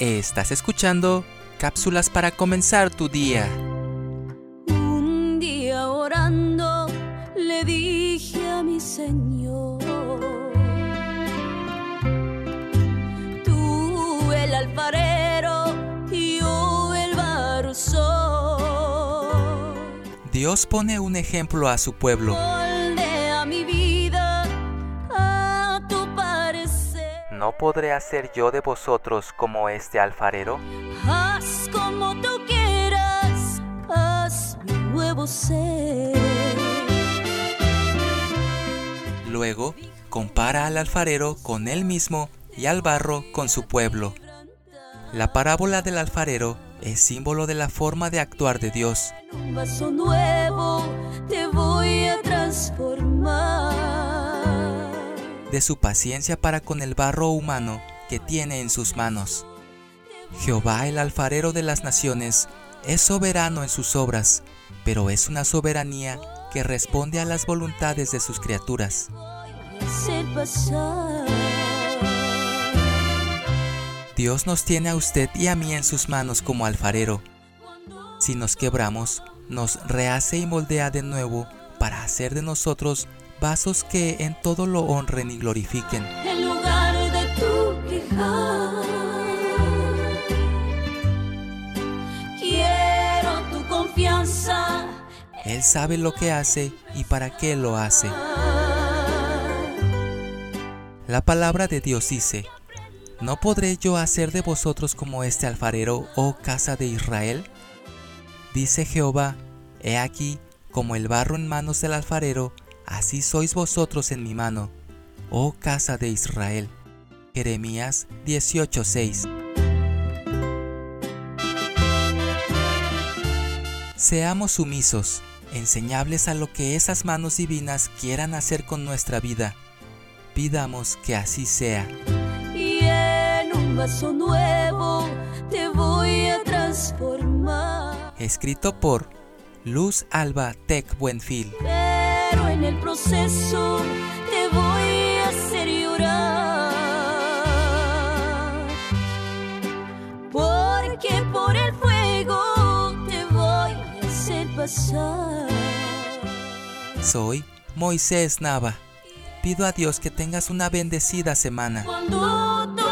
Estás escuchando cápsulas para comenzar tu día. Un día orando le dije a mi Señor, tú el alfarero y yo el barro. Dios pone un ejemplo a su pueblo. ¿No podré hacer yo de vosotros como este alfarero? Haz como tú quieras, haz mi nuevo ser. Luego, compara al alfarero con él mismo y al barro con su pueblo. La parábola del alfarero es símbolo de la forma de actuar de Dios. En un vaso nuevo te voy a transformar. De su paciencia para con el barro humano que tiene en sus manos. Jehová el alfarero de las naciones es soberano en sus obras, pero es una soberanía que responde a las voluntades de sus criaturas. Dios nos tiene a usted y a mí en sus manos como alfarero. Si nos quebramos, nos rehace y moldea de nuevo para hacer de nosotros vasos que en todo lo honren y glorifiquen. En lugar de tu quejar, quiero tu confianza. Él sabe lo que hace y para qué lo hace. La palabra de Dios dice, ¿no podré yo hacer de vosotros como este alfarero, oh casa de Israel? Dice Jehová, he aquí, como el barro en manos del alfarero, así sois vosotros en mi mano, oh casa de Israel. Jeremías 18:6 Seamos sumisos, enseñables a lo que esas manos divinas quieran hacer con nuestra vida. Pidamos que así sea. Y en un vaso nuevo te voy a transformar. Escrito por Luz Alba Tech Buenfil. Pero en el proceso te voy a hacer llorar. Porque por el fuego te voy a hacer pasar. Soy Moisés Nava. Pido a Dios que tengas una bendecida semana. Cuando